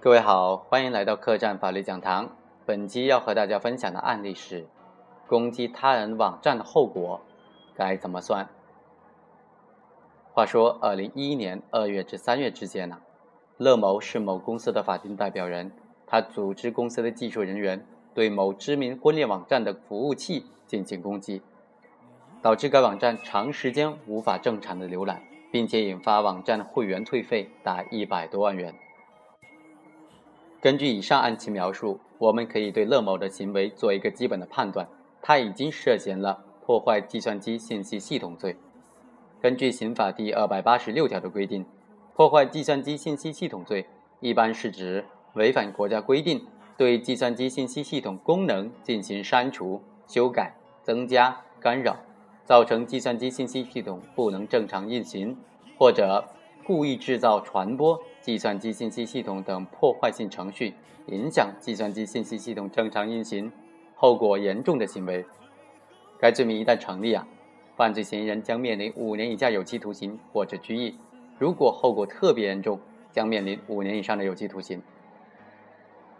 各位好，欢迎来到客栈法律讲堂。本期要和大家分享的案例是：攻击他人网站的后果该怎么算？话说，二零一一年二月至三月之间呢，乐某是某公司的法定代表人，他组织公司的技术人员对某知名婚恋网站的服务器进行攻击，导致该网站长时间无法正常的浏览，并且引发网站会员退费达一百多万元。根据以上案情描述，我们可以对乐某的行为做一个基本的判断，他已经涉嫌了破坏计算机信息系统罪。根据刑法第二百八十六条的规定，破坏计算机信息系统罪一般是指违反国家规定，对计算机信息系统功能进行删除、修改、增加、干扰，造成计算机信息系统不能正常运行，或者故意制造、传播。计算机信息系统等破坏性程序，影响计算机信息系统正常运行，后果严重的行为，该罪名一旦成立啊，犯罪嫌疑人将面临五年以下有期徒刑或者拘役；如果后果特别严重，将面临五年以上的有期徒刑。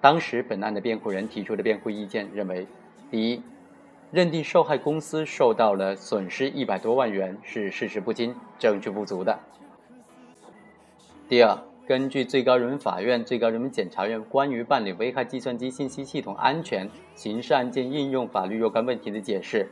当时本案的辩护人提出的辩护意见认为：第一，认定受害公司受到了损失一百多万元是事实不清、证据不足的；第二。根据最高人民法院、最高人民检察院关于办理危害计算机信息系统安全刑事案件应用法律若干问题的解释，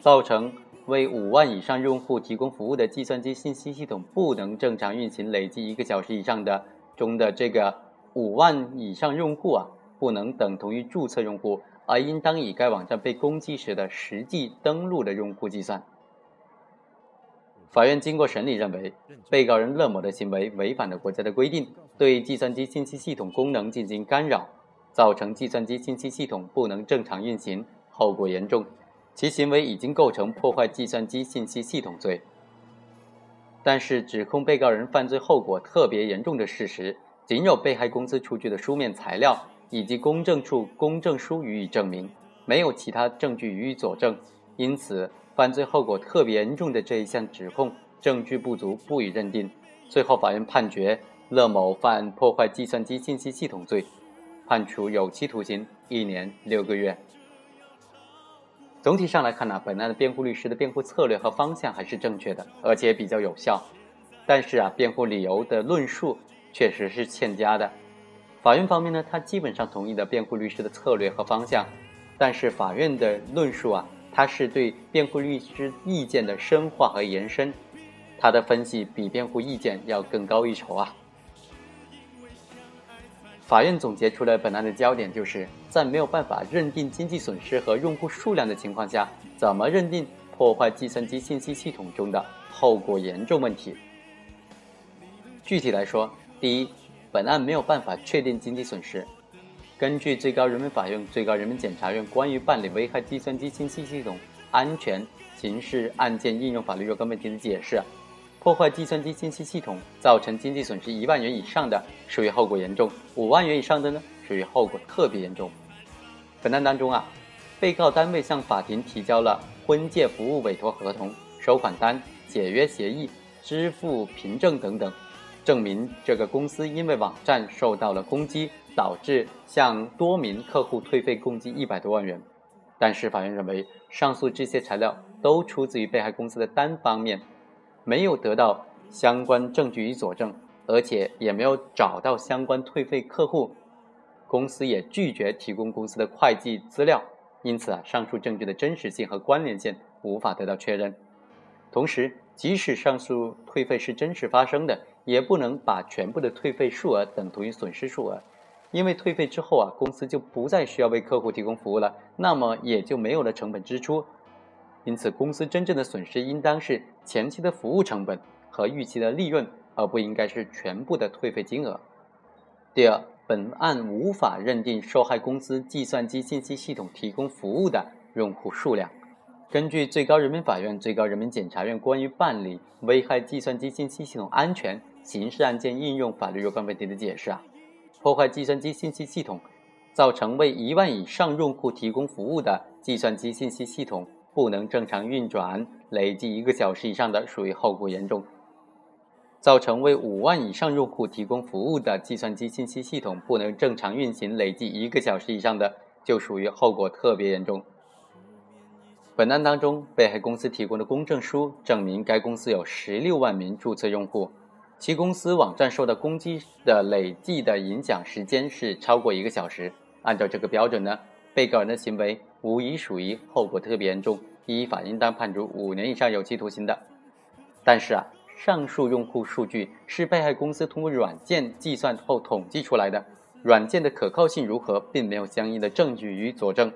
造成为五万以上用户提供服务的计算机信息系统不能正常运行累计一个小时以上的中的这个五万以上用户啊，不能等同于注册用户，而应当以该网站被攻击时的实际登录的用户计算。法院经过审理认为，被告人乐某的行为违反了国家的规定，对计算机信息系统功能进行干扰，造成计算机信息系统不能正常运行，后果严重，其行为已经构成破坏计算机信息系统罪。但是，指控被告人犯罪后果特别严重的事实，仅有被害公司出具的书面材料以及公证处公证书予以证明，没有其他证据予以佐证，因此。犯罪后果特别严重的这一项指控证据不足，不予认定。最后，法院判决乐某犯破坏计算机信息系统罪，判处有期徒刑一年六个月。总体上来看呢，本案的辩护律师的辩护策略和方向还是正确的，而且比较有效。但是啊，辩护理由的论述确实是欠佳的。法院方面呢，他基本上同意了辩护律师的策略和方向，但是法院的论述啊。他是对辩护律师意见的深化和延伸，他的分析比辩护意见要更高一筹啊。法院总结出了本案的焦点，就是在没有办法认定经济损失和用户数量的情况下，怎么认定破坏计算机信息系统中的后果严重问题。具体来说，第一，本案没有办法确定经济损失。根据最高人民法院、最高人民检察院关于办理危害计算机信息系统安全刑事案件应用法律若干问题的解释，破坏计算机信息系统造成经济损失一万元以上的，属于后果严重；五万元以上的呢，属于后果特别严重。本案当中啊，被告单位向法庭提交了婚介服务委托合同、收款单、解约协议、支付凭证等等，证明这个公司因为网站受到了攻击。导致向多名客户退费共计一百多万元，但是法院认为上述这些材料都出自于被害公司的单方面，没有得到相关证据与佐证，而且也没有找到相关退费客户，公司也拒绝提供公司的会计资料，因此啊，上述证据的真实性和关联性无法得到确认。同时，即使上述退费是真实发生的，也不能把全部的退费数额等同于损失数额。因为退费之后啊，公司就不再需要为客户提供服务了，那么也就没有了成本支出，因此公司真正的损失应当是前期的服务成本和预期的利润，而不应该是全部的退费金额。第二，本案无法认定受害公司计算机信息系统提供服务的用户数量。根据最高人民法院、最高人民检察院关于办理危害计算机信息系统安全刑事案件应用法律若干问题的解释啊。破坏计算机信息系统，造成为一万以上用户提供服务的计算机信息系统不能正常运转，累计一个小时以上的，属于后果严重。造成为五万以上用户提供服务的计算机信息系统不能正常运行，累计一个小时以上的，就属于后果特别严重。本案当中，被害公司提供的公证书证明该公司有十六万名注册用户，其公司网站受到攻击的累计的影响时间是超过一个小时。按照这个标准呢，被告人的行为无疑属于后果特别严重，依法应当判处五年以上有期徒刑的。但是啊，上述用户数据是被害公司通过软件计算后统计出来的，软件的可靠性如何，并没有相应的证据予以佐证。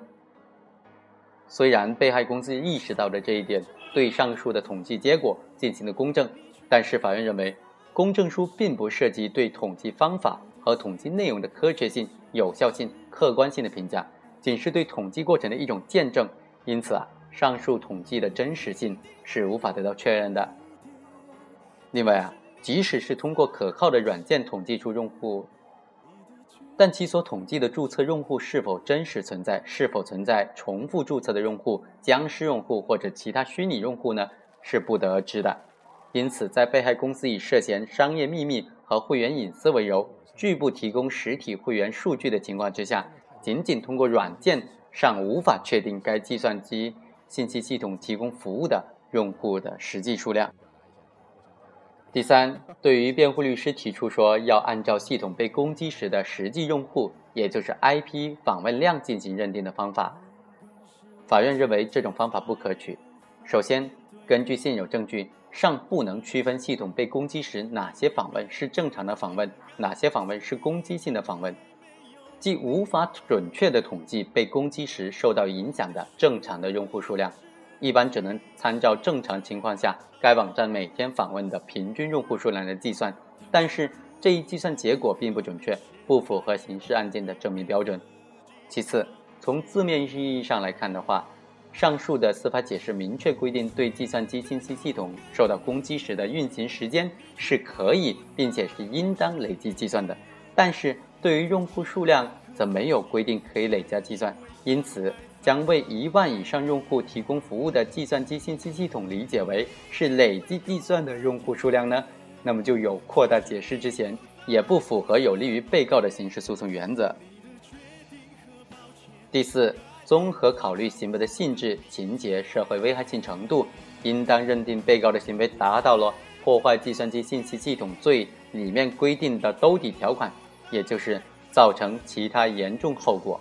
虽然被害公司意识到了这一点，对上述的统计结果进行了公证，但是法院认为，公证书并不涉及对统计方法和统计内容的科学性、有效性、客观性的评价，仅是对统计过程的一种见证，因此啊，上述统计的真实性是无法得到确认的。另外啊，即使是通过可靠的软件统计出用户。但其所统计的注册用户是否真实存在，是否存在重复注册的用户、僵尸用户或者其他虚拟用户呢？是不得而知的。因此，在被害公司以涉嫌商业秘密和会员隐私为由，拒不提供实体会员数据的情况之下，仅仅通过软件尚无法确定该计算机信息系统提供服务的用户的实际数量。第三，对于辩护律师提出说要按照系统被攻击时的实际用户，也就是 IP 访问量进行认定的方法，法院认为这种方法不可取。首先，根据现有证据，尚不能区分系统被攻击时哪些访问是正常的访问，哪些访问是攻击性的访问，即无法准确的统计被攻击时受到影响的正常的用户数量。一般只能参照正常情况下该网站每天访问的平均用户数量来计算，但是这一计算结果并不准确，不符合刑事案件的证明标准。其次，从字面意义上来看的话，上述的司法解释明确规定，对计算机信息系统受到攻击时的运行时间是可以并且是应当累计计算的，但是对于用户数量则没有规定可以累加计算，因此。将为一万以上用户提供服务的计算机信息系统理解为是累计计算的用户数量呢？那么就有扩大解释之嫌，也不符合有利于被告的刑事诉讼原则。第四，综合考虑行为的性质、情节、社会危害性程度，应当认定被告的行为达到了破坏计算机信息系统罪里面规定的兜底条款，也就是造成其他严重后果。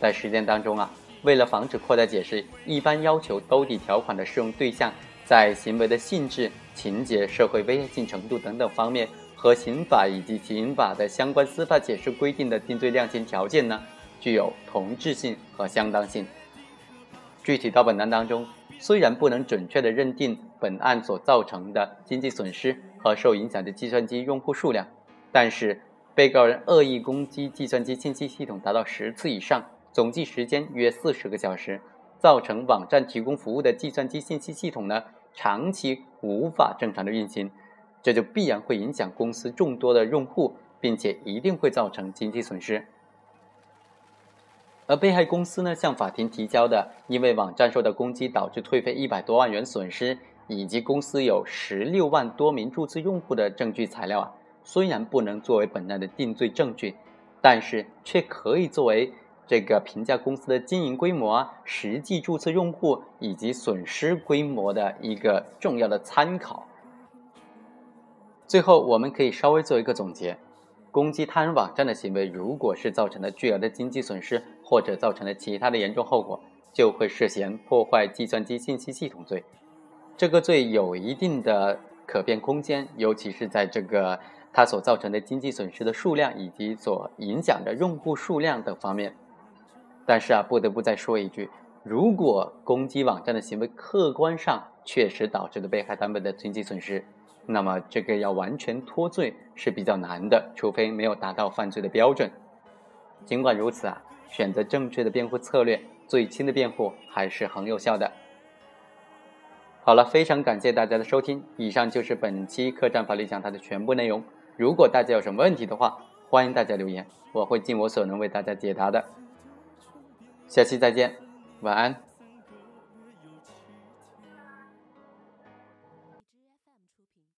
在实践当中啊。为了防止扩大解释，一般要求兜底条款的适用对象在行为的性质、情节、社会危害性程度等等方面和刑法以及刑法的相关司法解释规定的定罪量刑条件呢，具有同质性和相当性。具体到本案当中，虽然不能准确的认定本案所造成的经济损失和受影响的计算机用户数量，但是被告人恶意攻击计算机信息系统达到十次以上。总计时间约四十个小时，造成网站提供服务的计算机信息系统呢长期无法正常的运行，这就必然会影响公司众多的用户，并且一定会造成经济损失。而被害公司呢向法庭提交的因为网站受到攻击导致退费一百多万元损失，以及公司有十六万多名注册用户的证据材料啊，虽然不能作为本案的定罪证据，但是却可以作为。这个评价公司的经营规模啊、实际注册用户以及损失规模的一个重要的参考。最后，我们可以稍微做一个总结：攻击他人网站的行为，如果是造成了巨额的经济损失，或者造成了其他的严重后果，就会涉嫌破坏计算机信息系统罪。这个罪有一定的可变空间，尤其是在这个它所造成的经济损失的数量以及所影响的用户数量等方面。但是啊，不得不再说一句，如果攻击网站的行为客观上确实导致了被害单位的经济损失，那么这个要完全脱罪是比较难的，除非没有达到犯罪的标准。尽管如此啊，选择正确的辩护策略，最轻的辩护还是很有效的。好了，非常感谢大家的收听，以上就是本期客栈法律讲堂的全部内容。如果大家有什么问题的话，欢迎大家留言，我会尽我所能为大家解答的。下期再见，晚安。